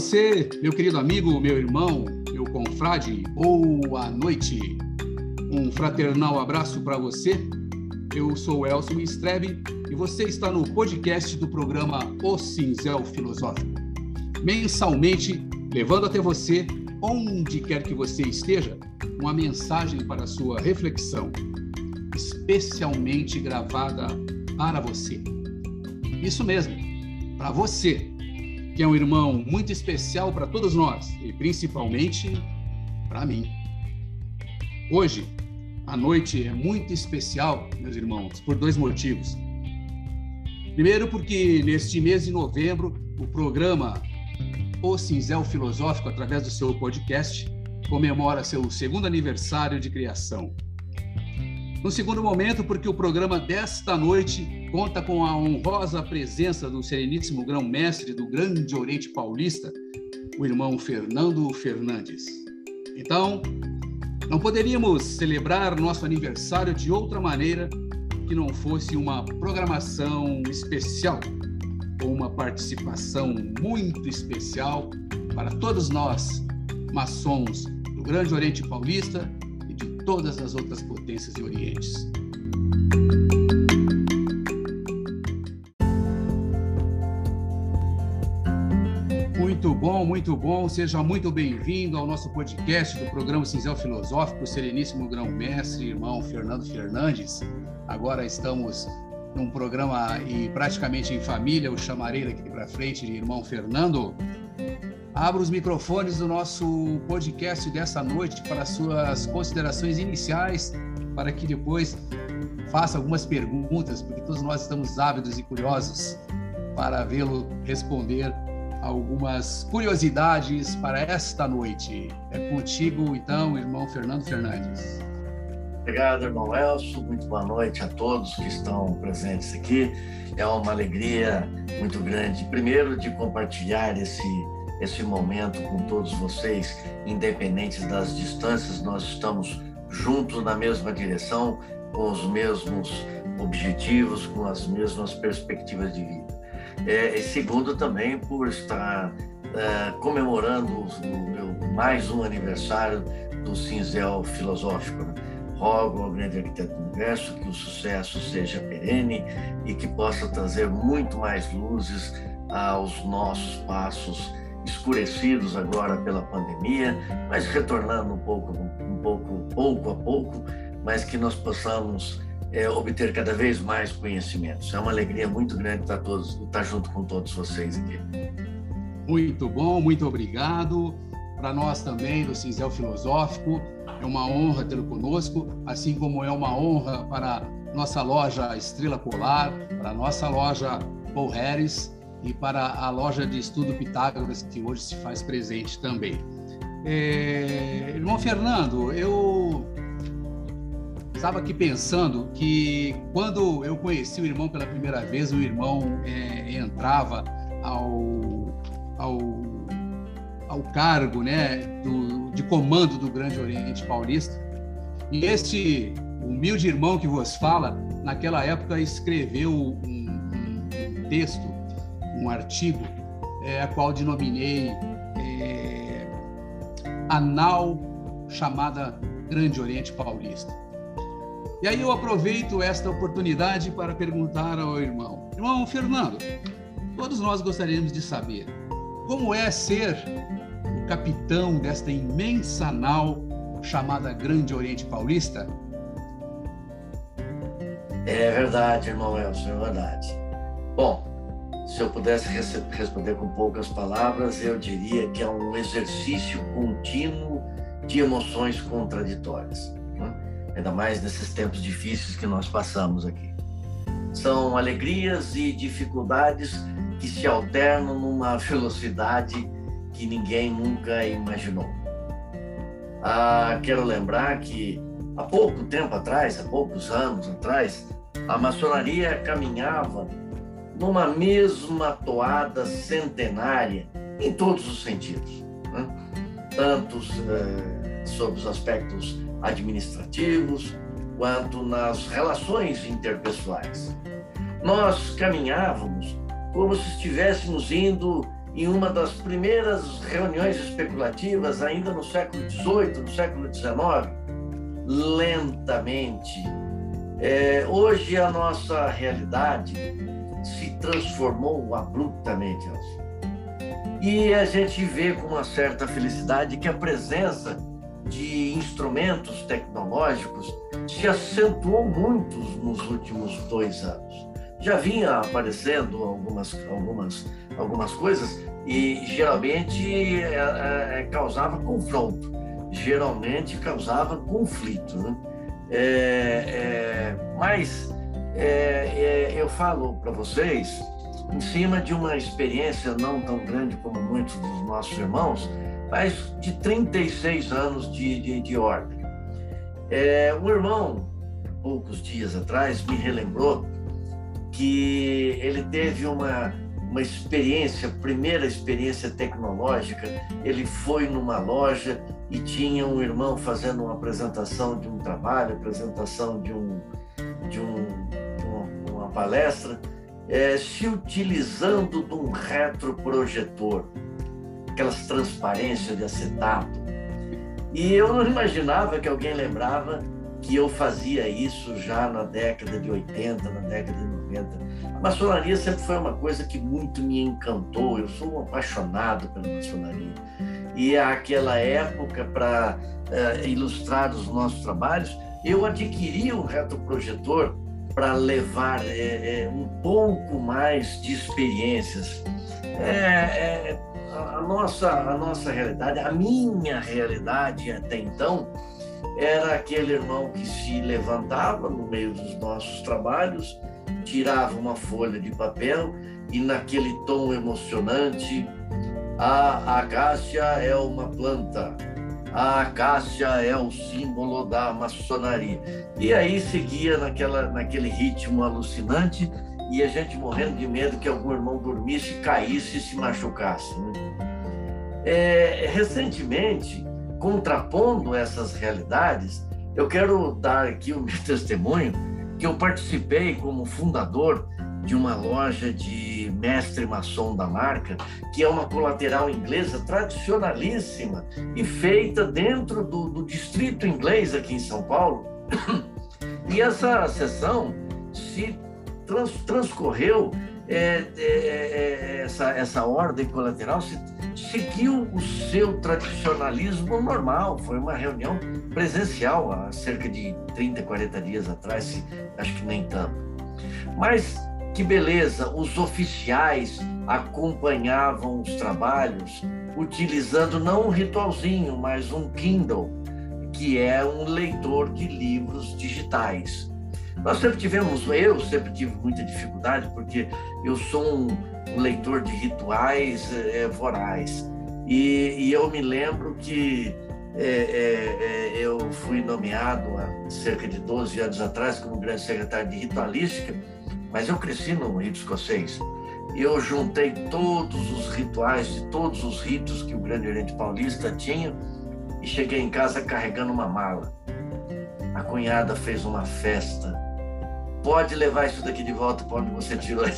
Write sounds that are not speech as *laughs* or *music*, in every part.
você, meu querido amigo, meu irmão, meu confrade, boa noite. Um fraternal abraço para você. Eu sou Elson Strebe e você está no podcast do programa O Cinzel Filosófico. Mensalmente, levando até você, onde quer que você esteja, uma mensagem para sua reflexão, especialmente gravada para você. Isso mesmo, para você que é um irmão muito especial para todos nós e principalmente para mim. Hoje, a noite é muito especial, meus irmãos, por dois motivos. Primeiro, porque neste mês de novembro, o programa O Cinzel Filosófico, através do seu podcast, comemora seu segundo aniversário de criação. No segundo momento, porque o programa desta noite conta com a honrosa presença do sereníssimo grão-mestre do Grande Oriente Paulista, o irmão Fernando Fernandes. Então, não poderíamos celebrar nosso aniversário de outra maneira que não fosse uma programação especial ou uma participação muito especial para todos nós, maçons do Grande Oriente Paulista todas as outras potências e orientes. Muito bom, muito bom. Seja muito bem-vindo ao nosso podcast do programa Cinzel Filosófico, Sereníssimo Grão-Mestre, irmão Fernando Fernandes. Agora estamos num programa e praticamente em família, eu chamarei daqui para frente de irmão Fernando. Abro os microfones do nosso podcast dessa noite para suas considerações iniciais, para que depois faça algumas perguntas, porque todos nós estamos ávidos e curiosos para vê-lo responder algumas curiosidades para esta noite. É contigo, então, irmão Fernando Fernandes. Obrigado, irmão Elcio. Muito boa noite a todos que estão presentes aqui. É uma alegria muito grande, primeiro, de compartilhar esse esse momento com todos vocês, independentes das distâncias, nós estamos juntos na mesma direção, com os mesmos objetivos, com as mesmas perspectivas de vida. É, e segundo, também por estar é, comemorando o meu mais um aniversário do Cinzel Filosófico. Né? Rogo ao grande arquiteto do universo que o sucesso seja perene e que possa trazer muito mais luzes aos nossos passos escurecidos agora pela pandemia, mas retornando um pouco, um pouco, pouco a pouco, mas que nós possamos é, obter cada vez mais conhecimentos. É uma alegria muito grande estar todos, estar junto com todos vocês aqui. Muito bom, muito obrigado. Para nós também do Cinzel Filosófico é uma honra tê-lo conosco, assim como é uma honra para nossa loja Estrela Polar, para nossa loja Paul Harris e para a loja de estudo Pitágoras, que hoje se faz presente também. É, irmão Fernando, eu estava aqui pensando que quando eu conheci o irmão pela primeira vez, o irmão é, entrava ao, ao, ao cargo né, do, de comando do Grande Oriente Paulista. E este humilde irmão que vos fala, naquela época escreveu um, um, um texto um artigo, é, a qual denominei é, a nau chamada Grande Oriente Paulista. E aí eu aproveito esta oportunidade para perguntar ao irmão, irmão Fernando, todos nós gostaríamos de saber como é ser o capitão desta imensa nau chamada Grande Oriente Paulista? É verdade, irmão Elson, é verdade. Bom, se eu pudesse responder com poucas palavras, eu diria que é um exercício contínuo de emoções contraditórias, né? ainda mais nesses tempos difíceis que nós passamos aqui. São alegrias e dificuldades que se alternam numa *laughs* velocidade que ninguém nunca imaginou. Ah, quero lembrar que há pouco tempo atrás, há poucos anos atrás, a maçonaria caminhava numa mesma toada centenária em todos os sentidos, né? tanto eh, sobre os aspectos administrativos quanto nas relações interpessoais. Nós caminhávamos como se estivéssemos indo em uma das primeiras reuniões especulativas, ainda no século XVIII, no século XIX, lentamente. É, hoje a nossa realidade se transformou abruptamente. E a gente vê com uma certa felicidade que a presença de instrumentos tecnológicos se acentuou muito nos últimos dois anos. Já vinha aparecendo algumas, algumas, algumas coisas e geralmente é, é, é causava confronto, geralmente causava conflito. Né? É, é mas é, eu falo para vocês em cima de uma experiência não tão grande como muitos dos nossos irmãos, mas de 36 anos de, de, de ordem. É, um irmão, poucos dias atrás, me relembrou que ele teve uma, uma experiência, primeira experiência tecnológica. Ele foi numa loja e tinha um irmão fazendo uma apresentação de um trabalho, apresentação de, um, de, um, palestra, é, se utilizando de um retroprojetor aquelas transparências de acetato. E eu não imaginava que alguém lembrava que eu fazia isso já na década de 80, na década de 90. A maçonaria sempre foi uma coisa que muito me encantou. Eu sou um apaixonado pela maçonaria. E aquela época, para uh, eh, ilustrar os nossos trabalhos, eu adquiri um retroprojetor para levar é, é, um pouco mais de experiências. É, a nossa, a nossa realidade, a minha realidade até então, era aquele irmão que se levantava no meio dos nossos trabalhos, tirava uma folha de papel e, naquele tom emocionante, a acácia é uma planta, a acácia é o símbolo da maçonaria. E aí seguia naquela, naquele ritmo alucinante e a gente morrendo de medo que algum irmão dormisse, caísse e se machucasse. Né? É, recentemente, contrapondo essas realidades, eu quero dar aqui o meu *laughs* testemunho que eu participei como fundador de uma loja de mestre maçom da marca, que é uma colateral inglesa tradicionalíssima e feita dentro do, do distrito inglês aqui em São Paulo. *coughs* E essa sessão se trans, transcorreu é, é, é, essa, essa ordem colateral se, seguiu o seu tradicionalismo normal. Foi uma reunião presencial há cerca de 30, 40 dias atrás, acho que nem tanto. Mas que beleza, os oficiais acompanhavam os trabalhos utilizando não um ritualzinho, mas um Kindle, que é um leitor de livros digitais. Nós sempre tivemos, eu sempre tive muita dificuldade, porque eu sou um, um leitor de rituais é, voraz. E, e, eu me lembro que é, é, eu fui nomeado há cerca de 12 anos atrás como grande secretário de ritualística, mas eu cresci no rito escocês. E eu juntei todos os rituais de todos os ritos que o Grande Oriente Paulista tinha e cheguei em casa carregando uma mala. A cunhada fez uma festa pode levar isso daqui de volta para onde você tirou. *laughs*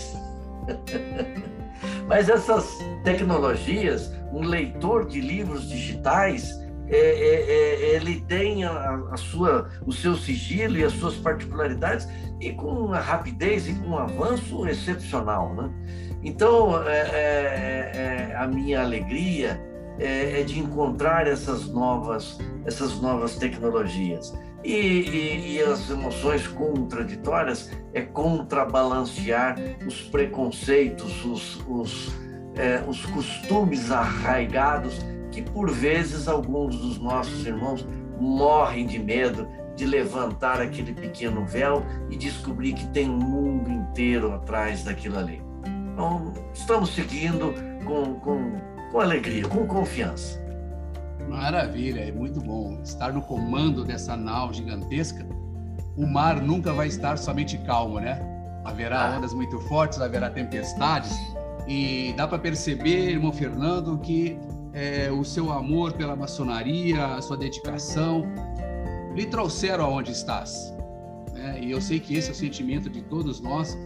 Mas essas tecnologias, um leitor de livros digitais, é, é, é, ele tem a, a, sua, o seu sigilo e as suas particularidades e com uma rapidez e com um avanço excepcional, né? Então, é, é, a minha alegria é, de encontrar essas novas, essas novas tecnologias. E, e, e, as emoções contraditórias é contrabalancear os preconceitos, os, os, é, os costumes arraigados que, por vezes, alguns dos nossos irmãos morrem de medo de levantar aquele pequeno véu e descobrir que tem um mundo inteiro atrás daquilo ali. Então, estamos seguindo com, com, com alegria, com confiança. Maravilha, é muito bom estar no comando dessa nau gigantesca. O mar nunca vai estar somente calmo, né? Haverá ah. ondas muito fortes, haverá tempestades e dá para perceber, irmão Fernando, que é, o seu amor pela maçonaria, a sua dedicação, lhe trouxeram aonde estás. Né? E eu sei que esse é o sentimento de todos nós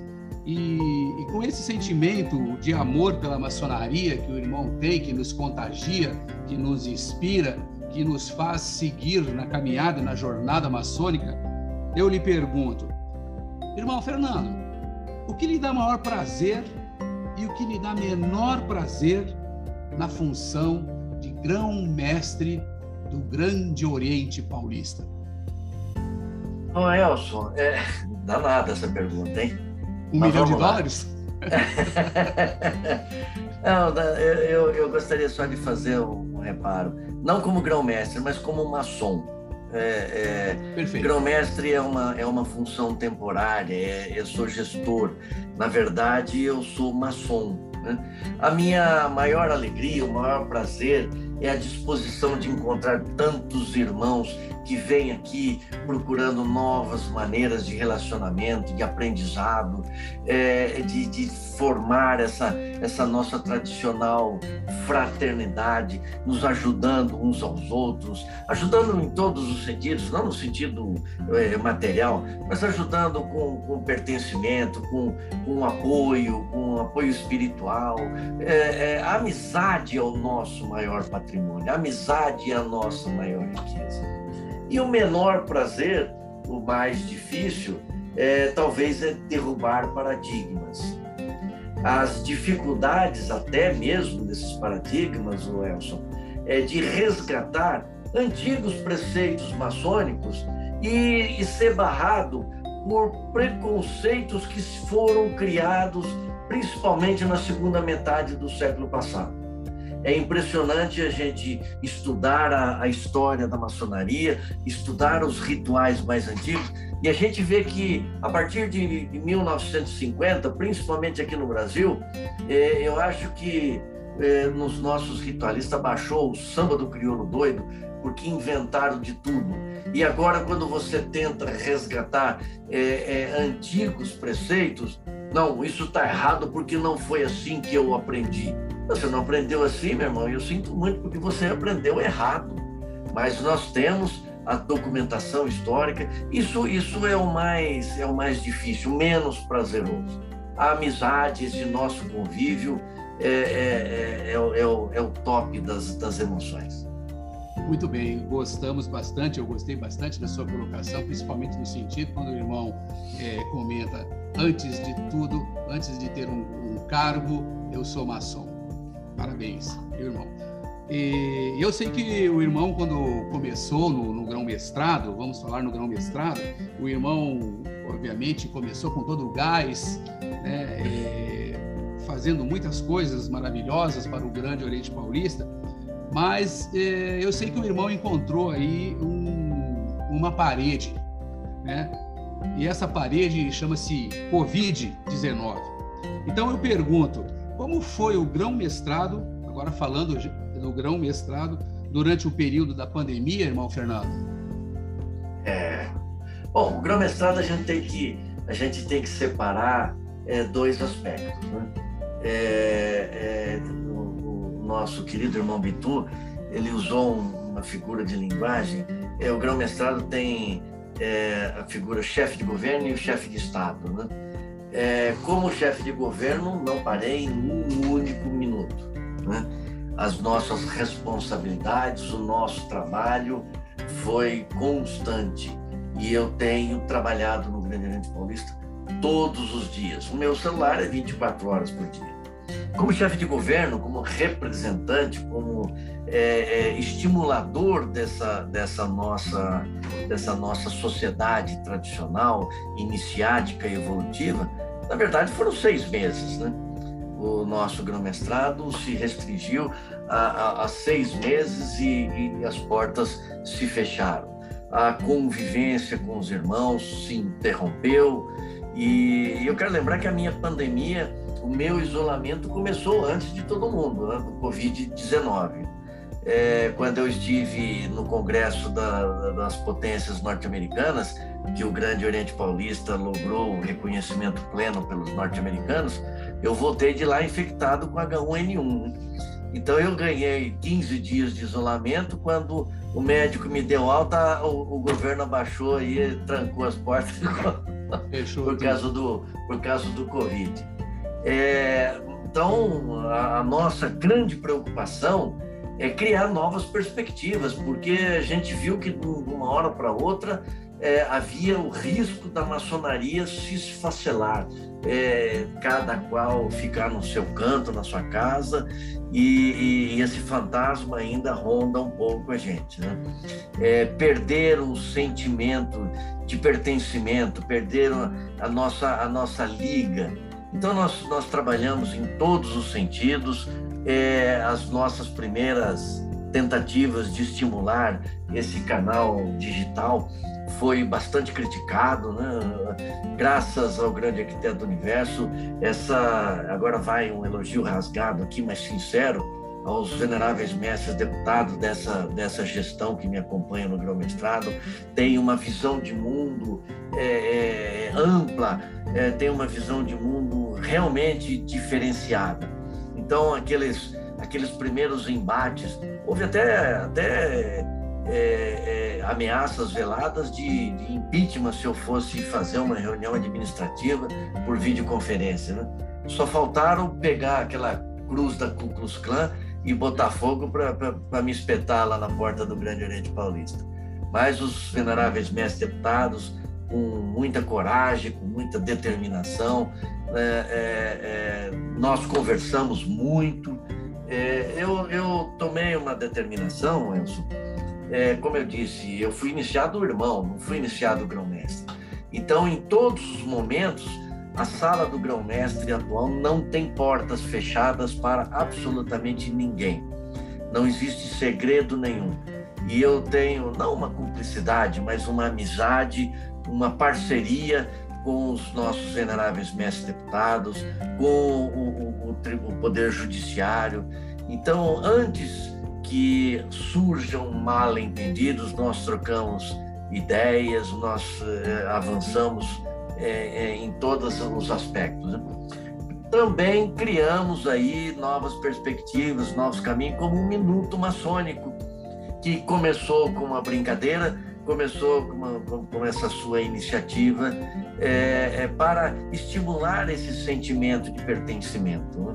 E, e, com esse sentimento de amor pela maçonaria que o irmão tem, que nos contagia, que nos inspira, que nos faz seguir na caminhada, na jornada maçônica, eu lhe pergunto, irmão Fernando, o que lhe dá maior prazer e o que lhe dá menor prazer na função de grão-mestre do Grande Oriente Paulista? Ô, Elson, é danada essa pergunta, hein? Um Mas milhão de lá. dólares? *laughs* Não, eu, eu gostaria só de fazer um reparo. Não como grão-mestre, mas como maçom. É, é, grão-mestre é uma, é uma função temporária, é, eu sou gestor. Na verdade, eu sou maçom. Né? A minha maior alegria, o maior prazer é a disposição de encontrar tantos irmãos que vêm aqui procurando novas maneiras de relacionamento, de aprendizado, é, de, de, formar essa, essa nossa tradicional fraternidade, nos ajudando uns aos outros, ajudando em todos os sentidos, não no sentido é, material, mas ajudando com, com pertencimento, com, com apoio, com apoio espiritual. É, é a amizade é o nosso maior patrimônio, a amizade é a nossa maior riqueza. E o menor prazer, o mais difícil, é, talvez é derrubar paradigmas. As dificuldades, até mesmo desses paradigmas, o Elson, é de resgatar antigos preceitos maçônicos e, e ser barrado por preconceitos que foram criados principalmente na segunda metade do século passado. É impressionante a gente estudar a, a, história da maçonaria, estudar os rituais mais antigos, e a gente vê que a partir de, de 1950, principalmente aqui no Brasil, é, eu acho que é, nos nossos ritualistas baixou o samba do crioulo doido, porque inventaram de tudo. E agora, quando você tenta resgatar é, é antigos preceitos, não, isso está errado porque não foi assim que eu aprendi. Você não aprendeu assim, meu irmão, eu sinto muito porque você aprendeu errado. Mas nós temos a documentação histórica. Isso, isso é o mais é o mais difícil, menos prazeroso. A amizade, esse nosso convívio é, é, é, é, o, é o, é o top das, das emoções. Muito bem, gostamos bastante, eu gostei bastante da sua colocação, principalmente no sentido quando o irmão é, comenta, antes de tudo, antes de ter um, um cargo, eu sou maçom. Parabéns, irmão. E eu sei que o irmão, quando começou no, no grão-mestrado, vamos falar no grão-mestrado, o irmão, obviamente, começou com todo o gás, né, é, fazendo muitas coisas maravilhosas para o Grande Oriente Paulista, mas é, eu sei que o irmão encontrou aí um, uma parede, né? E essa parede chama-se Covid-19. Então eu pergunto, como foi o grão-mestrado, agora falando do grão-mestrado, durante o período da pandemia, irmão Fernando? É. Bom, o grão-mestrado a gente tem que a gente tem que separar é, dois aspectos. Né? É, é, o, o, nosso querido irmão Bitu, ele usou uma figura de linguagem. É, o grão-mestrado tem é, a figura chefe de governo e o chefe de Estado. Né? É, como chefe de governo, não parei um único minuto. Né? As nossas responsabilidades, o nosso trabalho foi constante e eu tenho trabalhado no Grande Oriente Paulista todos os dias. O meu celular é 24 horas por dia. Como chefe de governo, como representante, como é, é, estimulador dessa, dessa, nossa, dessa nossa sociedade tradicional, iniciática e evolutiva, na verdade, foram seis meses, né? O nosso grão-mestrado se restringiu a, a, a seis meses e, e as portas se fecharam. A convivência com os irmãos se interrompeu e eu quero lembrar que a minha pandemia, o meu isolamento começou antes de todo mundo, né, do Covid-19 é, quando eu estive no Congresso da, das Potências Norte-Americanas, que o Grande Oriente Paulista logrou o reconhecimento pleno pelos norte-americanos, eu voltei de lá infectado com H1N1. Então eu ganhei 15 dias de isolamento. Quando o médico me deu alta, o, o governo abaixou e trancou as portas *laughs* por causa do por causa do Covid. É, então, a, a nossa grande preocupação é criar novas perspectivas, porque a gente viu que de uma hora para outra é, havia o risco da maçonaria se esfacelar, é, cada qual ficar no seu canto, na sua casa, e, e, esse fantasma ainda ronda um pouco a gente. Né? É, perder o sentimento de pertencimento, perder a, nossa, a nossa liga. Então, nós, nós trabalhamos em todos os sentidos, é, as nossas primeiras tentativas de estimular esse canal digital foi bastante criticado, né? Graças ao grande arquiteto do universo, essa agora vai um elogio rasgado aqui, mas sincero, aos veneráveis mestres deputados dessa, dessa gestão que me acompanha no grão-mestrado, tem uma visão de mundo é, é, ampla, é, tem uma visão de mundo realmente diferenciada. Então, aqueles, aqueles primeiros embates, houve até, até é, é, ameaças veladas de, de, impeachment se eu fosse fazer uma reunião administrativa por videoconferência. Né? Só faltaram pegar aquela cruz da Ku Klux Klan e botar fogo para me espetar lá na porta do Grande Oriente Paulista. Mas os veneráveis mestres deputados, com muita coragem, com muita determinação, é, é, é nós conversamos muito. É, eu, eu tomei uma determinação, Elson, é, como eu disse, eu fui iniciado irmão, não fui iniciado grão-mestre. Então, em todos os momentos, a sala do grão-mestre atual não tem portas fechadas para absolutamente ninguém. Não existe segredo nenhum. E eu tenho não uma cumplicidade, mas uma amizade, uma parceria com os nossos veneráveis mestres deputados, com o, o, o, o Poder Judiciário. Então, antes que surjam mal entendidos, nós trocamos ideias, nós eh, avançamos eh, eh, em todos os aspectos. Né? Também criamos aí novas perspectivas, novos caminhos, como o Minuto Maçônico, que começou com uma brincadeira, começou com, uma, com essa sua iniciativa é, para estimular esse sentimento de pertencimento. Né?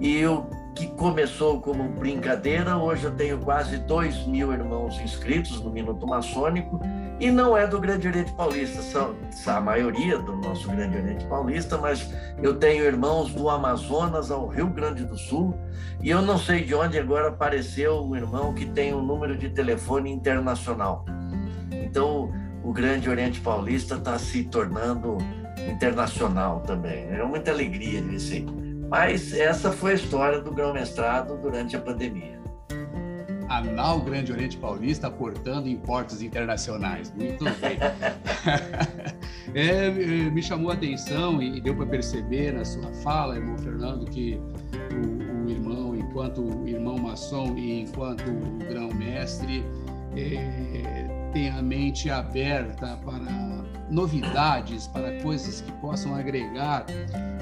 E eu que começou como brincadeira, hoje eu tenho quase 2 mil irmãos inscritos no Minuto Maçônico, e não é do Grande Oriente Paulista, são, a maioria do nosso Grande Oriente Paulista, mas eu tenho irmãos do Amazonas ao Rio Grande do Sul, e eu não sei de onde agora apareceu um irmão que tem um número de telefone internacional. Então, o Grande Oriente Paulista está se tornando internacional também. É muita alegria de ver isso aí. Mas essa foi a história do grão-mestrado durante a pandemia. Anal Grande Oriente Paulista aportando em portos internacionais. Muito bem. *laughs* é, me chamou a atenção e deu para perceber na sua fala, irmão Fernando, que o, o irmão, enquanto irmão maçom e enquanto grão-mestre, é, tem a mente aberta para novidades, para coisas que possam agregar.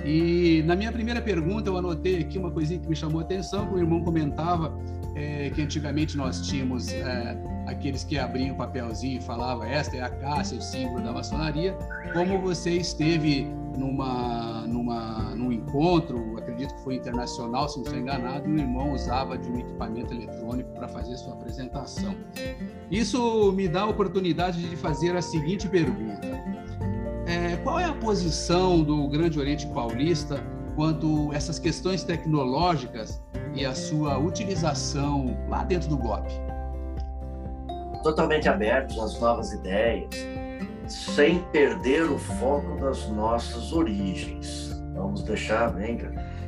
E na minha primeira pergunta eu anotei aqui uma coisinha que me chamou a atenção, que o irmão comentava é, que antigamente nós tínhamos é, aqueles que abriam o papelzinho e falavam esta é a Cássia, o símbolo da maçonaria, como você esteve numa, numa, num encontro, acredito que foi internacional, se não estou enganado, e o irmão usava de um equipamento eletrônico para fazer sua apresentação. Isso me dá a oportunidade de fazer a seguinte pergunta. É, qual é a posição do Grande Oriente Paulista quanto a essas questões tecnológicas e a sua utilização lá dentro do GOP? Totalmente abertos às novas ideias, sem perder o foco das nossas origens. Vamos deixar bem.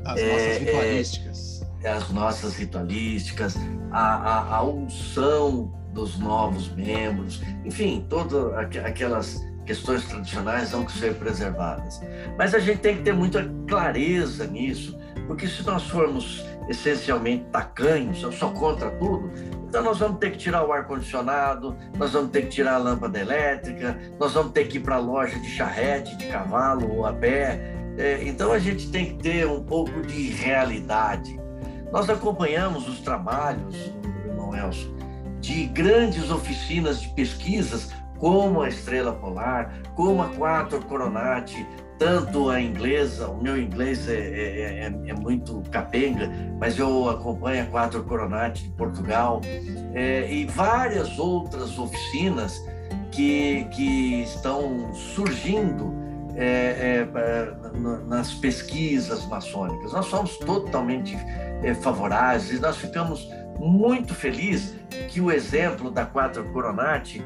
As é, nossas ritualísticas. É, as nossas ritualísticas, a, a, a unção dos novos membros, enfim, todas aquelas questões tradicionais vão ser preservadas. Mas a gente tem que ter muita clareza nisso, porque se nós formos essencialmente tacanhos, eu sou contra tudo, então nós vamos ter que tirar o ar-condicionado, nós vamos ter que tirar a lâmpada elétrica, nós vamos ter que ir para a loja de charrete, de cavalo ou a pé. É, então a gente tem que ter um pouco de realidade. Nós acompanhamos os trabalhos, irmão Elson, de grandes oficinas de pesquisas como a Estrela Polar, como a Quatro Coronati, tanto a inglesa, o meu inglês é, é, é, é muito capenga, mas eu acompanho a Quatro Coronati de Portugal é, e várias outras oficinas que, que estão surgindo é, é, nas pesquisas maçônicas. Nós somos totalmente favoráveis e nós ficamos muito felizes que o exemplo da Quatro Coronati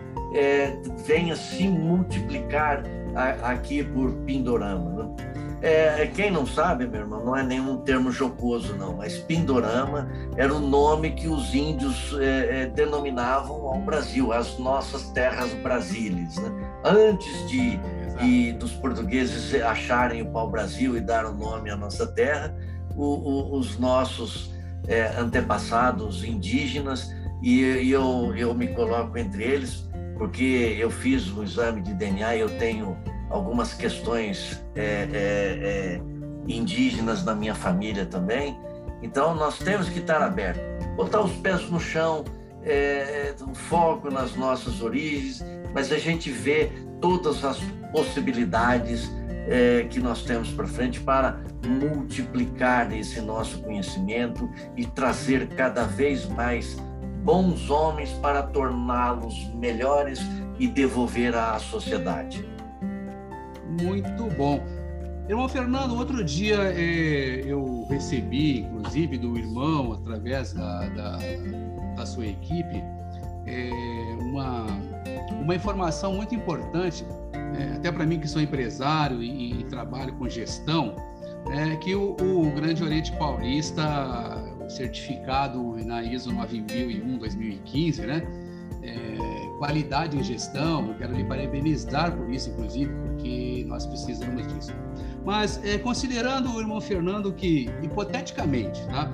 venha se multiplicar a, aqui por Pindorama. Né? É, quem não sabe, meu irmão, não é nenhum termo jocoso, não, mas Pindorama era o nome que os índios é, é, denominavam ao Brasil, as nossas terras brasílias. Né? Antes de, de, dos portugueses acharem o pau-brasil e dar o nome à nossa terra, o, o, os nossos é, antepassados indígenas, e, e eu, eu me coloco entre eles, porque eu fiz o exame de DNA e eu tenho algumas questões é, é, é, indígenas na minha família também. Então, nós temos que estar abertos, botar os pés no chão, é, um foco nas nossas origens, mas a gente vê todas as possibilidades é, que nós temos para frente para multiplicar esse nosso conhecimento e trazer cada vez mais bons homens para torná-los melhores e devolver à sociedade. Muito bom. Irmão Fernando, outro dia é, eu recebi, inclusive, do irmão, através da, da, da sua equipe, é, uma, uma informação muito importante, é, até para mim que sou empresário e, e trabalho com gestão, é que o, o Grande Oriente Paulista certificado na ISO 9001-2015, né? É, qualidade em gestão, eu quero lhe parabenizar por isso, inclusive, porque nós precisamos disso. Mas, é, considerando o irmão Fernando que, hipoteticamente, tá?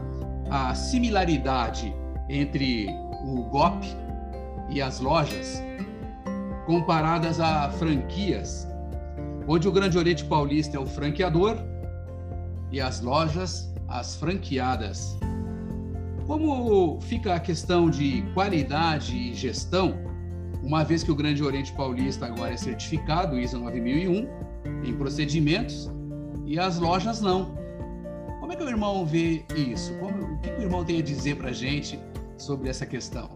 a similaridade entre o GOP e as lojas, comparadas a franquias, onde o Grande Oriente Paulista é o franqueador e as lojas as franqueadas. Como fica a questão de qualidade e gestão, uma vez que o Grande Oriente Paulista agora é certificado ISO 9001 em procedimentos e as lojas não? Como é que o irmão vê isso? Como, o que, o irmão tem a dizer para a gente sobre essa questão?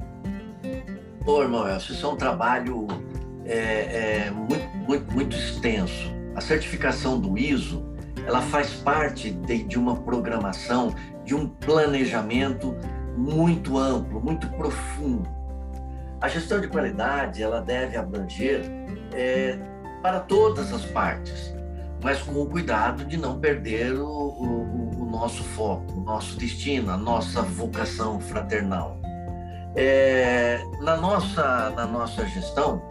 Ô, irmão, isso é um trabalho é, é, muito, muito, muito extenso. A certificação do ISO ela faz parte de, de uma programação de um planejamento muito amplo, muito profundo. A gestão de qualidade ela deve abranger é, para todas as partes, mas com o cuidado de não perder o, o, o nosso foco, o nosso destino, a nossa vocação fraternal. É, na, nossa, na nossa gestão,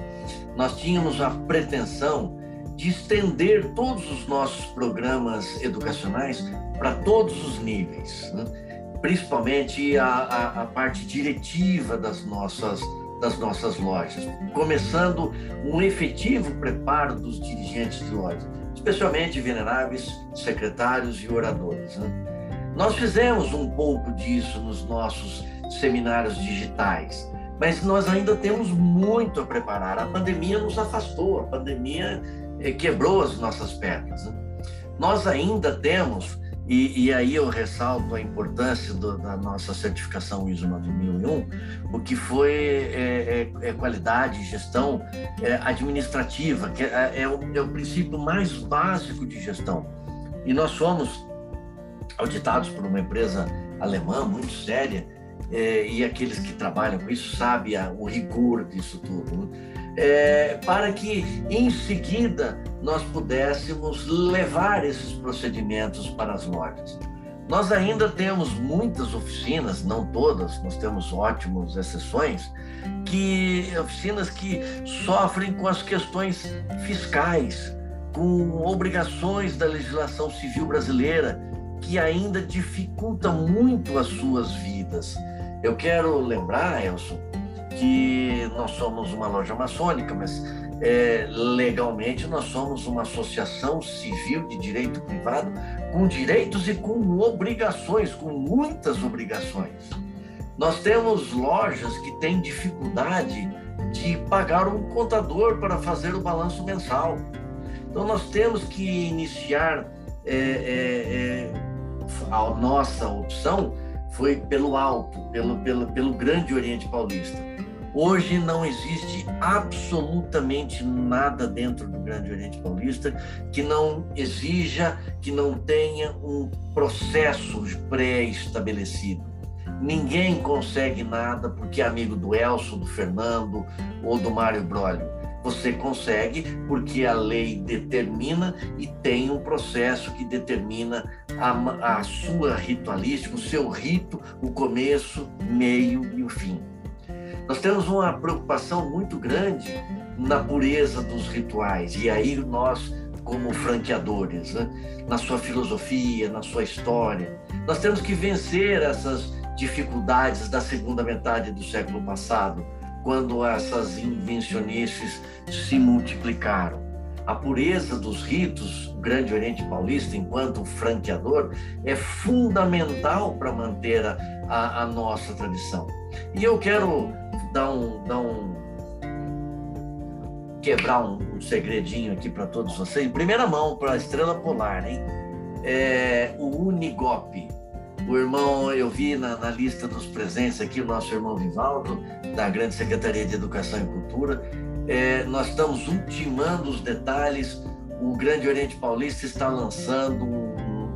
nós tínhamos a pretensão de estender todos os nossos programas educacionais para todos os níveis, né? principalmente a, a, a, parte diretiva das nossas, das nossas lojas, começando um efetivo preparo dos dirigentes de lojas, especialmente veneráveis, secretários e oradores. Né? Nós fizemos um pouco disso nos nossos seminários digitais, mas nós ainda temos muito a preparar. A pandemia nos afastou, a pandemia quebrou as nossas pernas. Né? Nós ainda temos e, e, aí eu ressalto a importância do, da nossa certificação ISO 9001, o que foi é, é, é qualidade, gestão é, administrativa, que é, é, o, é o princípio mais básico de gestão. E nós fomos auditados por uma empresa alemã muito séria, é, e aqueles que trabalham com isso sabem o rigor disso tudo. Né? É, para que em seguida nós pudéssemos levar esses procedimentos para as lojas. Nós ainda temos muitas oficinas, não todas, nós temos ótimas exceções, que oficinas que sofrem com as questões fiscais, com obrigações da legislação civil brasileira, que ainda dificulta muito as suas vidas. Eu quero lembrar, Elson, que nós somos uma loja maçônica, mas é, legalmente nós somos uma associação civil de direito privado com direitos e com obrigações, com muitas obrigações. Nós temos lojas que têm dificuldade de pagar um contador para fazer o balanço mensal. Então, nós temos que iniciar é, é, é, a nossa opção foi pelo alto, pelo, pelo, pelo Grande Oriente Paulista. Hoje não existe absolutamente nada dentro do Grande Oriente Paulista que não exija, que não tenha um processo pré-estabelecido. Ninguém consegue nada porque é amigo do Elson, do Fernando ou do Mário Brolio. Você consegue porque a lei determina e tem um processo que determina a, a sua ritualística, o seu rito, o começo, meio e o fim. Nós temos uma preocupação muito grande na pureza dos rituais, e aí nós, como franqueadores, né? na sua filosofia, na sua história, nós temos que vencer essas dificuldades da segunda metade do século passado quando essas invencionices se multiplicaram. A pureza dos ritos, o Grande Oriente Paulista, enquanto franqueador, é fundamental para manter a, a, a, nossa tradição. E eu quero dar um, dar um quebrar um, um segredinho aqui para todos vocês, em primeira mão, para a Estrela Polar, hein? É, o Unigope o irmão, eu vi na, na, lista dos presentes aqui, o nosso irmão Vivaldo, da Grande Secretaria de Educação e Cultura. É, nós estamos ultimando os detalhes. O Grande Oriente Paulista está lançando um,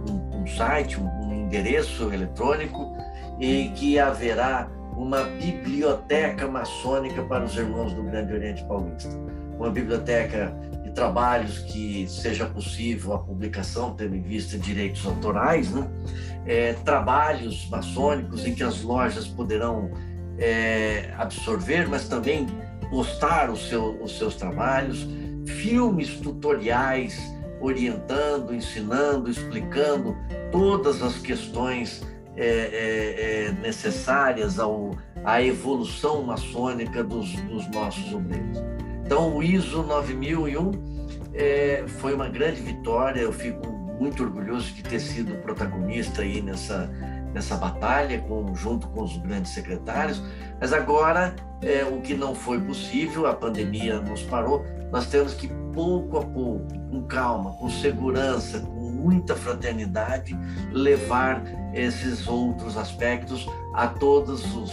um, um site, um, endereço eletrônico, e que haverá uma biblioteca maçônica para os irmãos do Grande Oriente Paulista. Uma biblioteca de trabalhos que seja possível a publicação, tendo em vista direitos autorais, né? é, trabalhos maçônicos em que as lojas poderão é, absorver, mas também postar os, seu, os seus trabalhos, filmes tutoriais orientando, ensinando, explicando todas as questões é, é, é necessárias ao, à evolução maçônica dos, dos, nossos obreiros. Então, o ISO 9001 é, foi uma grande vitória, eu fico muito orgulhoso de ter sido protagonista aí nessa, nessa batalha, com, junto com os grandes secretários. Mas agora, é, o que não foi possível, a pandemia nos parou, nós temos que, pouco a pouco, com calma, com segurança, com muita fraternidade, levar esses outros aspectos a todos os.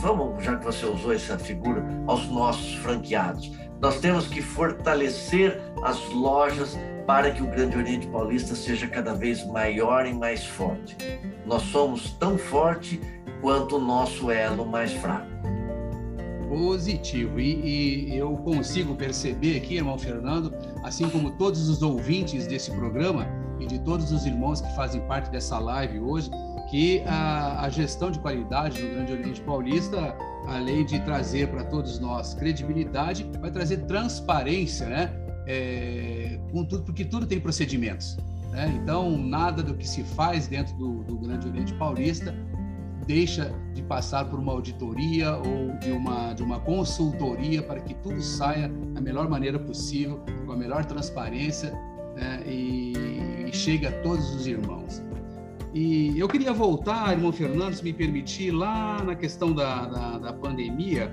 Vamos, já que você usou essa figura, aos nossos franqueados. Nós temos que fortalecer as lojas para que o Grande Oriente Paulista seja cada vez maior e mais forte. Nós somos tão forte quanto o nosso elo mais fraco. Positivo. E, e, eu consigo perceber aqui, irmão Fernando, assim como todos os ouvintes desse programa de todos os irmãos que fazem parte dessa live hoje, que a, a gestão de qualidade no Grande Oriente Paulista, além de trazer para todos nós credibilidade, vai trazer transparência, né? é, com tudo, porque tudo tem procedimentos. Né? Então, nada do que se faz dentro do, do Grande Oriente Paulista deixa de passar por uma auditoria ou de uma, de uma consultoria para que tudo saia da melhor maneira possível, com a melhor transparência né? e, e a todos os irmãos. E eu queria voltar, irmão Fernando, se me permitir, lá na questão da, da, da pandemia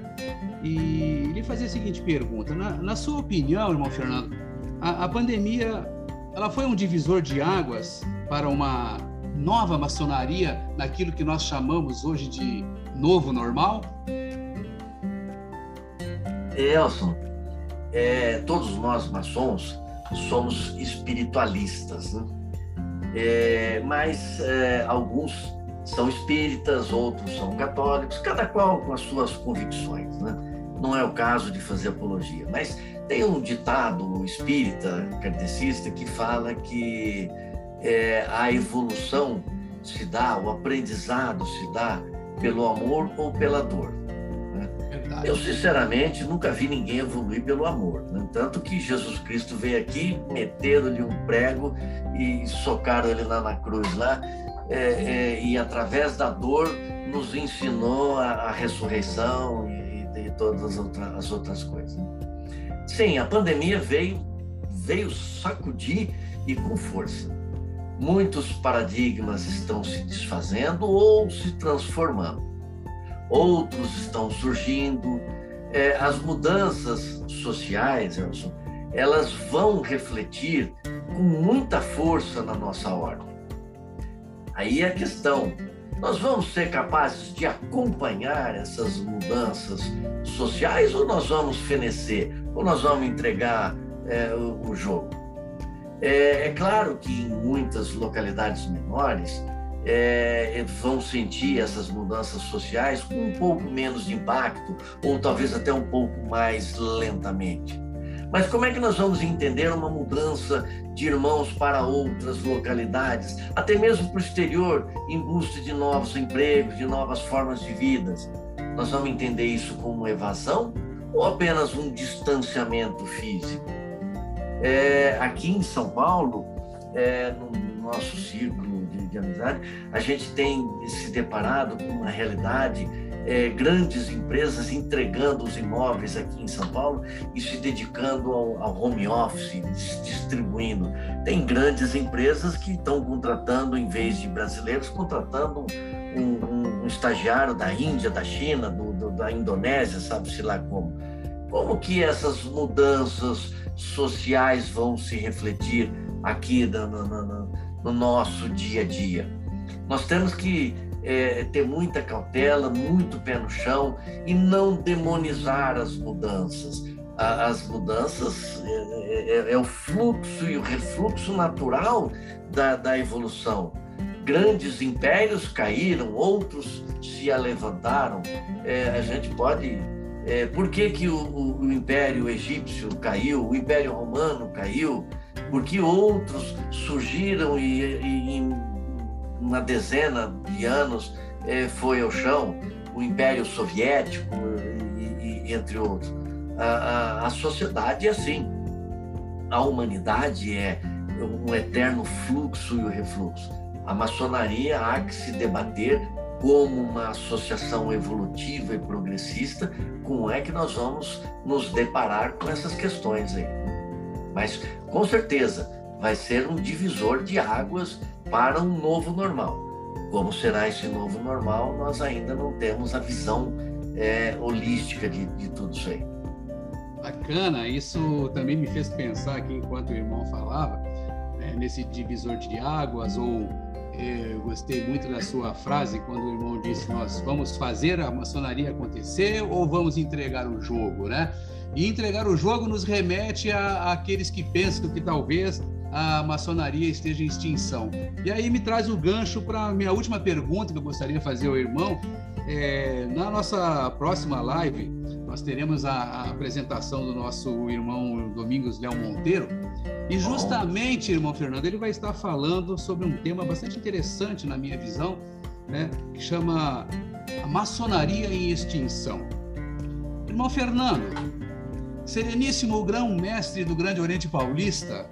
e lhe fazer a seguinte pergunta. Na, na sua opinião, irmão Fernando, a, a, pandemia ela foi um divisor de águas para uma nova maçonaria naquilo que nós chamamos hoje de novo normal? Elson, é, todos nós maçons somos espiritualistas, né? É, mas é, alguns são espíritas, outros são católicos, cada qual com as suas convicções. Né? Não é o caso de fazer apologia, mas tem um ditado espírita, kardecista, que fala que é, a evolução se dá, o aprendizado se dá pelo amor ou pela dor. Eu, sinceramente, nunca vi ninguém evoluir pelo amor. Né? Tanto que Jesus Cristo veio aqui, meteram-lhe um prego e socaram ele lá na cruz lá, é, é, e através da dor nos ensinou a, a ressurreição e, e, todas as outras, as outras coisas. Sim, a pandemia veio, veio sacudir e com força. Muitos paradigmas estão se desfazendo ou se transformando outros estão surgindo, é, as mudanças sociais, Elson, elas vão refletir com muita força na nossa ordem. Aí é a questão: nós vamos ser capazes de acompanhar essas mudanças sociais ou nós vamos fenecer, ou nós vamos entregar é, o, o, jogo? É, é, claro que em muitas localidades menores é, vão sentir essas mudanças sociais com um pouco menos de impacto, ou talvez até um pouco mais lentamente. Mas como é que nós vamos entender uma mudança de irmãos para outras localidades, até mesmo para o exterior, em busca de novos empregos, de novas formas de vida? Nós vamos entender isso como evasão ou apenas um distanciamento físico? É, aqui em São Paulo, é, no nosso círculo de, de amizade, a gente tem se deparado com uma realidade é, grandes empresas entregando os imóveis aqui em São Paulo e se dedicando ao, ao home office, distribuindo. Tem grandes empresas que estão contratando, em vez de brasileiros, contratando um, um, um estagiário da Índia, da China, do, do, da Indonésia, sabe-se lá como. Como que essas mudanças sociais vão se refletir aqui no, no, no, no nosso dia a dia? Nós temos que é, ter muita cautela, muito pé no chão e não demonizar as mudanças. As mudanças é, é, é o fluxo e o refluxo natural da, da evolução. Grandes impérios caíram, outros se levantaram. É, a gente pode é, por que, que o, o, o, Império Egípcio caiu, o Império Romano caiu, porque outros surgiram e, e, e uma dezena de anos eh, foi ao chão, o Império Soviético, e, e, entre outros. A, a, a sociedade é assim. A humanidade é um eterno fluxo e o refluxo. A maçonaria há que se debater como uma associação evolutiva e progressista, como é que nós vamos nos deparar com essas questões aí. Mas, com certeza, vai ser um divisor de águas para um novo normal. Como será esse novo normal, nós ainda não temos a visão é, holística de, de tudo isso aí. Bacana, isso também me fez pensar aqui enquanto o irmão falava, é, nesse divisor de águas, ou é, gostei muito da sua frase quando o irmão disse: Nós vamos fazer a maçonaria acontecer ou vamos entregar o jogo, né? E entregar o jogo nos remete àqueles que pensam que talvez a maçonaria esteja em extinção. E aí me traz o gancho para a minha última pergunta que eu gostaria de fazer ao irmão. É, na nossa próxima live, nós teremos a, a, apresentação do nosso irmão Domingos Léo Monteiro. E justamente, irmão Fernando, ele vai estar falando sobre um tema bastante interessante na minha visão, né, que chama a maçonaria em extinção. Irmão Fernando, sereníssimo grão-mestre do Grande Oriente Paulista,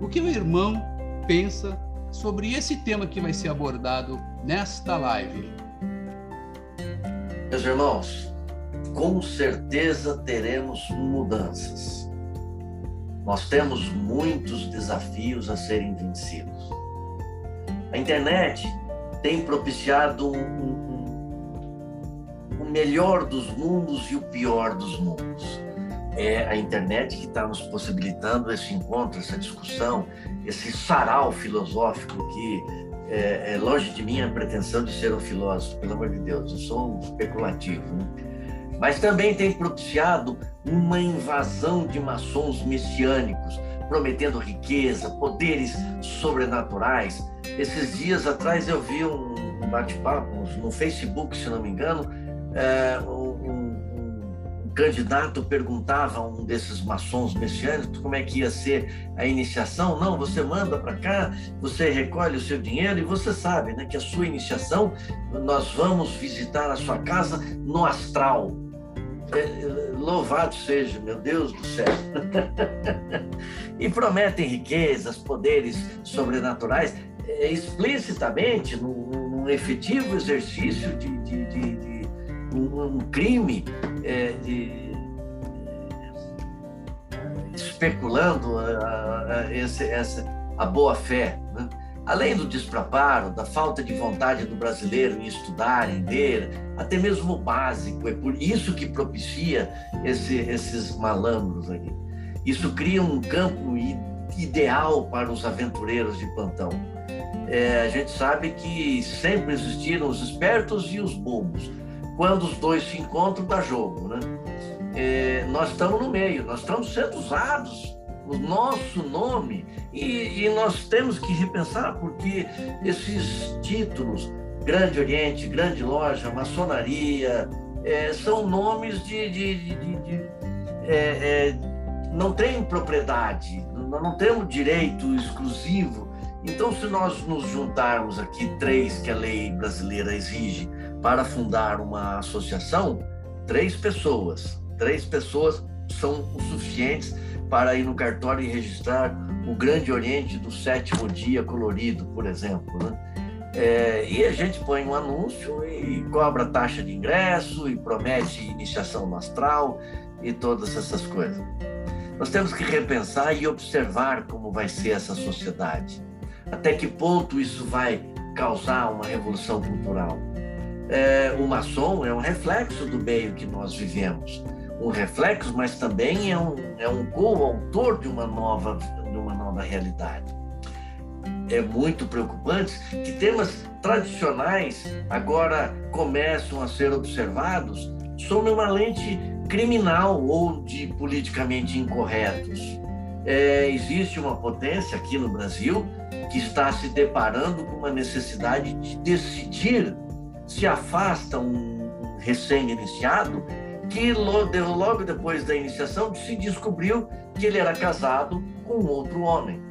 o que o irmão pensa sobre esse tema que vai ser abordado nesta live? Meus irmãos, com certeza teremos mudanças. Nós temos muitos desafios a serem vencidos. A internet tem propiciado um, um, um, o melhor dos mundos e o pior dos mundos é a internet que está nos possibilitando esse encontro, essa discussão, esse sarau filosófico que é, é, longe de mim a pretensão de ser um filósofo, pelo amor de Deus, eu sou um especulativo. Né? Mas também tem propiciado uma invasão de maçons messiânicos, prometendo riqueza, poderes sobrenaturais. Esses dias atrás eu vi um bate-papo no Facebook, se não me engano, é, candidato perguntava a um desses maçons messiânicos como é que ia ser a iniciação. Não, você manda para cá, você recolhe o seu dinheiro e você sabe né, que a sua iniciação, nós vamos visitar a sua casa no astral. É, louvado seja, meu Deus do céu. *laughs* e prometem riquezas, poderes sobrenaturais, é, explicitamente, num, efetivo exercício de, de, de um, crime é, de, especulando a, a, esse, essa, a boa fé. Né? além do despreparo, da falta de vontade do brasileiro em estudar, em ler, até mesmo o básico, é por isso que propicia esse, esses malandros aqui. Isso cria um campo ideal para os aventureiros de plantão. É, a gente sabe que sempre existiram os espertos e os bobos. Quando os dois se encontram, dá jogo, né? É, nós estamos no meio, nós estamos sendo usados o nosso nome e, e, nós temos que repensar porque esses títulos Grande Oriente, Grande Loja, Maçonaria é, são nomes de, de, de, de é, é não tem propriedade, nós não temos direito exclusivo. Então, se nós nos juntarmos aqui três que a lei brasileira exige para fundar uma associação, três pessoas, três pessoas são o suficientes para ir no cartório e registrar o Grande Oriente do sétimo dia colorido, por exemplo. Né? É, e a gente põe um anúncio e cobra taxa de ingresso e promete iniciação no astral e todas essas coisas. Nós temos que repensar e observar como vai ser essa sociedade. Até que ponto isso vai causar uma revolução cultural. É, o maçom é um reflexo do meio que nós vivemos um reflexo, mas também é um, é um coautor de uma nova, de uma nova realidade. É muito preocupante que temas tradicionais agora começam a ser observados sob uma lente criminal ou de politicamente incorretos. É, existe uma potência aqui no Brasil que está se deparando com uma necessidade de decidir se afasta um recém-iniciado que logo depois da iniciação se descobriu que ele era casado com outro homem.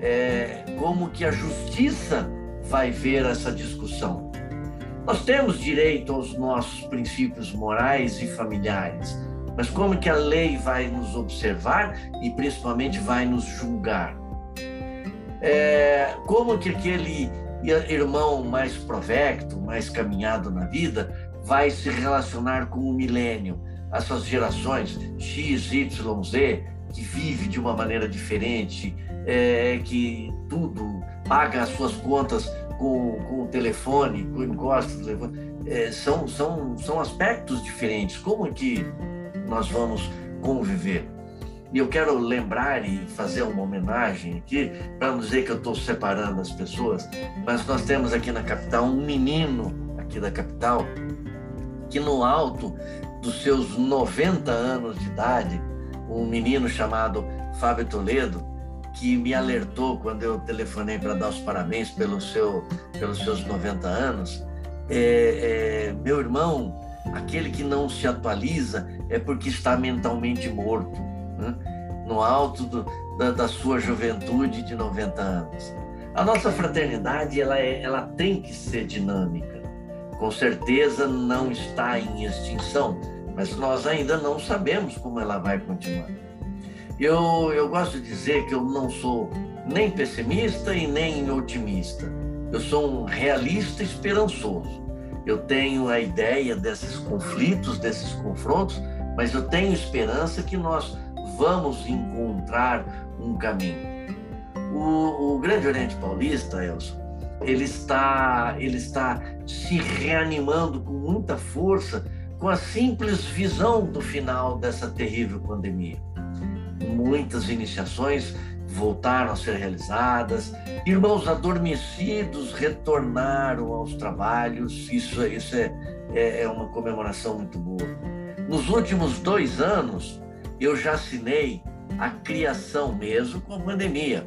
É, como que a justiça vai ver essa discussão? Nós temos direito aos nossos princípios morais e familiares, mas como que a lei vai nos observar e principalmente vai nos julgar? É, como que aquele irmão mais provecto, mais caminhado na vida, vai se relacionar com o milênio, essas gerações X, Y, Z, que vive de uma maneira diferente, é, que tudo paga as suas contas com, com o telefone, com o encosto do telefone, é, são, são, são aspectos diferentes. Como é que nós vamos conviver? E eu quero lembrar e fazer uma homenagem aqui, para não dizer que eu estou separando as pessoas, mas nós temos aqui na capital um menino aqui da capital que no alto dos seus 90 anos de idade, um menino chamado Fábio Toledo, que me alertou quando eu telefonei para dar os parabéns pelo seu, pelos seus 90 anos, é, é, meu irmão, aquele que não se atualiza é porque está mentalmente morto, né? no alto do, da, da, sua juventude de 90 anos. A nossa fraternidade ela, é, ela tem que ser dinâmica com certeza não está em extinção, mas nós ainda não sabemos como ela vai continuar. Eu, eu gosto de dizer que eu não sou nem pessimista e nem otimista. Eu sou um realista esperançoso. Eu tenho a ideia desses conflitos, desses confrontos, mas eu tenho esperança que nós vamos encontrar um caminho. O, o Grande Oriente Paulista, Elson, ele está, ele está se reanimando com muita força com a simples visão do final dessa terrível pandemia. Muitas iniciações voltaram a ser realizadas, irmãos adormecidos retornaram aos trabalhos, isso, isso é, é, é uma comemoração muito boa. Nos últimos dois anos, eu já assinei a criação, mesmo com a pandemia,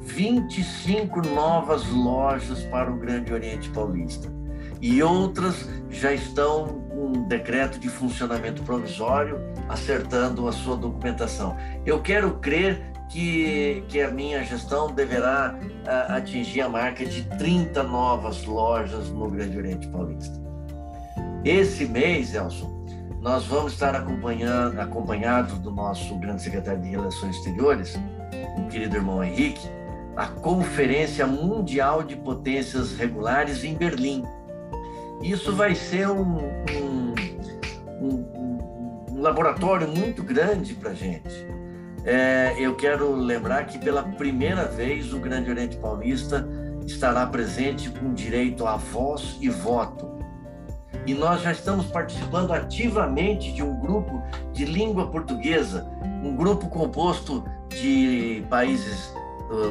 25 novas lojas para o Grande Oriente Paulista. E outras já estão com um decreto de funcionamento provisório, acertando a sua documentação. Eu quero crer que, que a minha gestão deverá uh, atingir a marca de 30 novas lojas no Grande Oriente Paulista. Esse mês, Elson, nós vamos estar acompanhando, acompanhados do nosso grande secretário de Relações Exteriores, o querido irmão Henrique, a Conferência Mundial de Potências Regulares em Berlim. Isso vai ser um, um, um, um laboratório muito grande para a gente. é, eu quero lembrar que pela primeira vez o Grande Oriente Paulista estará presente com direito a voz e voto. E nós já estamos participando ativamente de um grupo de língua portuguesa, um grupo composto de países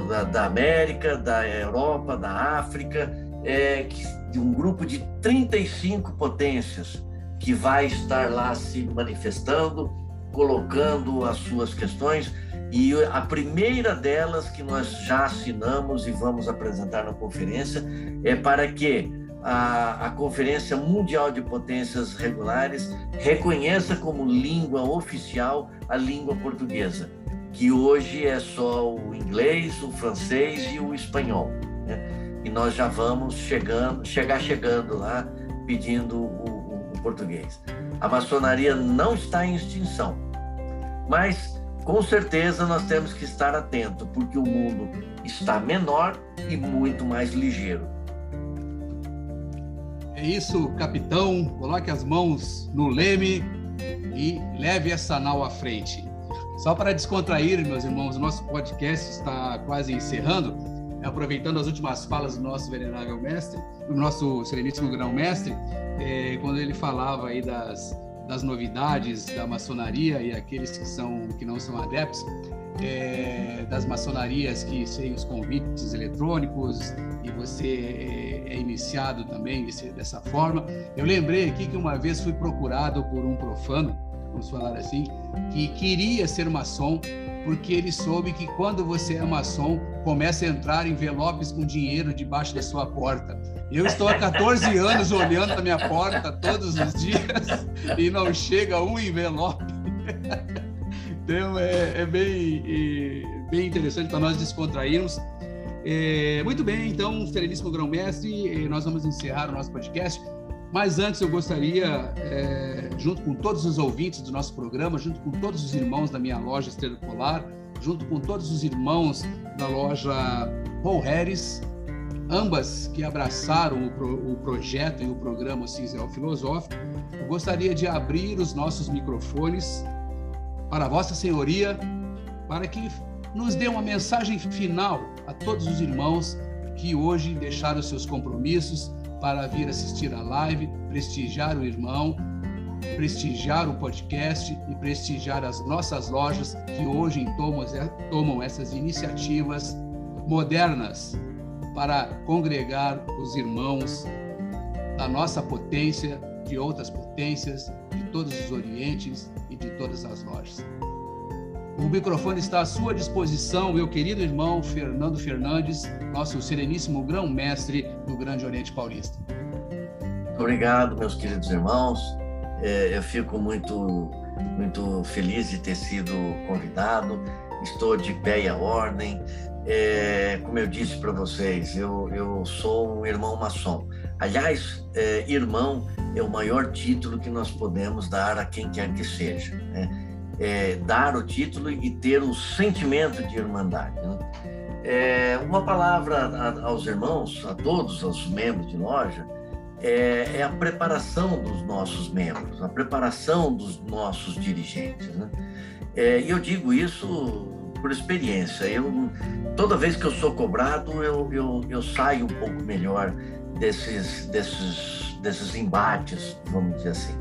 da, da América, da Europa, da África, é, de um grupo de 35 potências que vai estar lá se manifestando, colocando as suas questões. E a primeira delas que nós já assinamos e vamos apresentar na conferência é para que a, a Conferência Mundial de Potências Regulares reconheça como língua oficial a língua portuguesa que hoje é só o inglês, o francês e o espanhol. Né? E nós já vamos chegando, chegar chegando lá pedindo o, o, o português. A maçonaria não está em extinção, mas com certeza nós temos que estar atento, porque o mundo está menor e muito mais ligeiro. É isso, capitão. Coloque as mãos no leme e leve essa nau à frente. Só para descontrair, meus irmãos, o nosso podcast está quase encerrando, aproveitando as últimas falas do nosso venerável mestre, do nosso sereníssimo grão-mestre, é, quando ele falava aí das, das novidades da maçonaria e aqueles que, são, que não são adeptos, é, das maçonarias que têm os convites eletrônicos e você é, é iniciado também desse, dessa forma. Eu lembrei aqui que uma vez fui procurado por um profano vamos falar assim, que queria ser maçom porque ele soube que quando você é maçom, começa a entrar envelopes com dinheiro debaixo da sua porta. Eu estou há 14 anos olhando a minha porta todos os dias *laughs* e não chega um envelope. Então é, é bem, é, bem interessante para nós descontrairmos. É, muito bem, então, Sereníssimo Grão-Mestre, nós vamos encerrar o nosso podcast. Mas antes eu gostaria, é, junto com todos os ouvintes do nosso programa, junto com todos os irmãos da minha loja Estrela Polar, junto com todos os irmãos da loja Paul Harris, ambas que abraçaram o, pro, o projeto e o programa Cinzel Filosófico, eu gostaria de abrir os nossos microfones para Vossa Senhoria, para que nos dê uma mensagem final a todos os irmãos que hoje deixaram seus compromissos para vir assistir a live, prestigiar o irmão, prestigiar o podcast e prestigiar as nossas lojas que hoje tomam essas iniciativas modernas para congregar os irmãos da nossa potência, de outras potências, de todos os orientes de todas as lojas. O microfone está à sua disposição, meu querido irmão Fernando Fernandes, nosso sereníssimo grão-mestre do Grande Oriente Paulista. Obrigado, meus queridos irmãos. É, eu fico muito, muito feliz de ter sido convidado. Estou de pé e a ordem. É, como eu disse para vocês, eu, eu sou um irmão maçom. Aliás, é, irmão é o maior título que nós podemos dar a quem quer que seja. Né? é, dar o título e ter o sentimento de irmandade. Né? É, uma palavra aos irmãos, a todos os membros de loja, é, é, a preparação dos nossos membros, a preparação dos nossos dirigentes. Né? É, e eu digo isso por experiência. Eu, toda vez que eu sou cobrado, eu, eu, eu saio um pouco melhor desses, desses, desses embates, vamos dizer assim.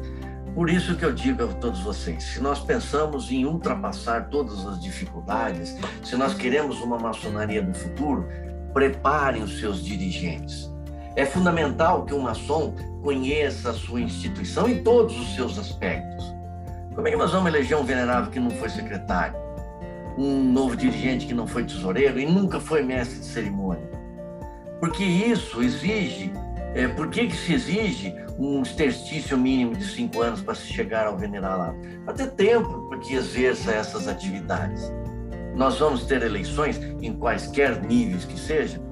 Por isso que eu digo a todos vocês, se nós pensamos em ultrapassar todas as dificuldades, se nós queremos uma maçonaria no futuro, preparem os seus dirigentes. É fundamental que um maçom conheça a sua instituição em todos os seus aspectos. Como é que nós vamos eleger um venerável que não foi secretário? Um novo dirigente que não foi tesoureiro e nunca foi mestre de cerimônia? Porque isso exige, é, por que, que se exige um exercício mínimo de cinco anos para se chegar ao veneralato, para ter tempo para que exerça essas atividades. Nós vamos ter eleições em quaisquer níveis que sejam.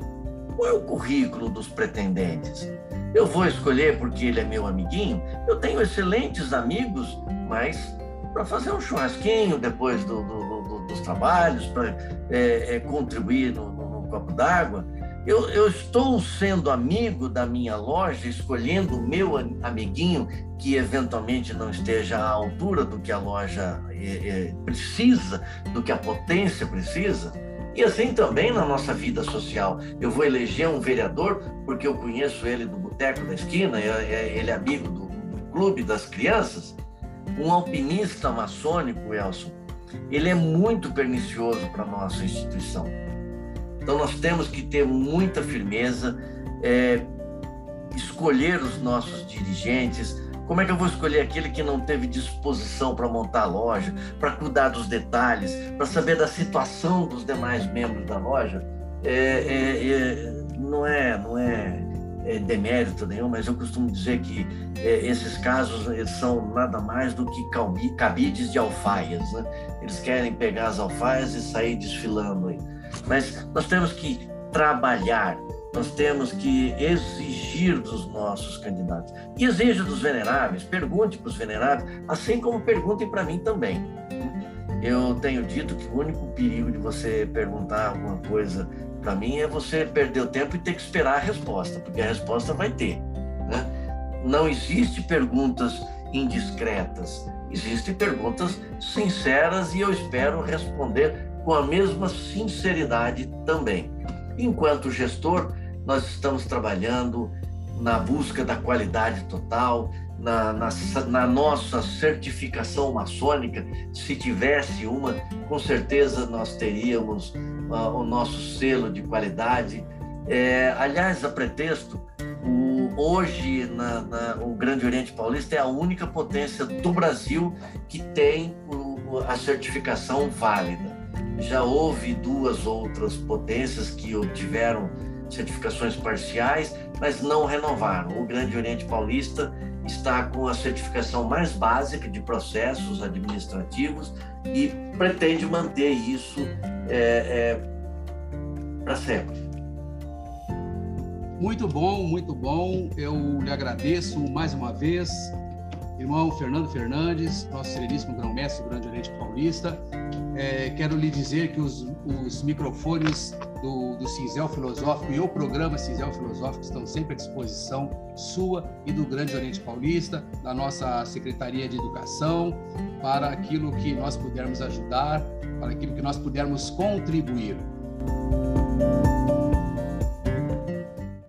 Qual é o currículo dos pretendentes? Eu vou escolher porque ele é meu amiguinho? Eu tenho excelentes amigos, mas para fazer um churrasquinho depois do, do, do, dos trabalhos, para é, é, contribuir no, no, no copo d'água, Eu, eu, estou sendo amigo da minha loja, escolhendo o meu amiguinho que eventualmente não esteja à altura do que a loja é, é, precisa, do que a potência precisa. E assim também na nossa vida social. Eu vou eleger um vereador porque eu conheço ele do boteco da esquina, ele é amigo do, do clube das crianças. Um alpinista maçônico, Elson, ele é muito pernicioso para a nossa instituição então nós temos que ter muita firmeza, é, escolher os nossos dirigentes. Como é que eu vou escolher aquele que não teve disposição para montar a loja, para cuidar dos detalhes, para saber da situação dos demais membros da loja? É, é, é não é, não é, é, demérito nenhum, mas eu costumo dizer que é, esses casos são nada mais do que cabides de alfaias. Né? Eles querem pegar as alfaias e sair desfilando aí mas nós temos que trabalhar, nós temos que exigir dos nossos candidatos. E exija dos veneráveis, pergunte para os veneráveis, assim como perguntem para mim também. Eu tenho dito que o único perigo de você perguntar alguma coisa para mim é você perder o tempo e ter que esperar a resposta, porque a resposta vai ter. Né? Não existe perguntas indiscretas, existem perguntas sinceras e eu espero responder com a mesma sinceridade também. Enquanto gestor, nós estamos trabalhando na busca da qualidade total, na, na, na, nossa certificação maçônica. Se tivesse uma, com certeza nós teríamos uh, o nosso selo de qualidade. É, aliás, a pretexto, o, hoje na, na, o Grande Oriente Paulista é a única potência do Brasil que tem o, a certificação válida já houve duas outras potências que obtiveram certificações parciais, mas não renovaram. O Grande Oriente Paulista está com a certificação mais básica de processos administrativos e pretende manter isso é, é, para sempre. Muito bom, muito bom. Eu lhe agradeço mais uma vez, irmão Fernando Fernandes, nosso sereníssimo grão-mestre do Grande Oriente Paulista. É, quero lhe dizer que os, os microfones do, do Cinzel Filosófico e o programa Cinzel Filosófico estão sempre à disposição sua e do Grande Oriente Paulista, da nossa Secretaria de Educação, para aquilo que nós pudermos ajudar, para aquilo que nós pudermos contribuir.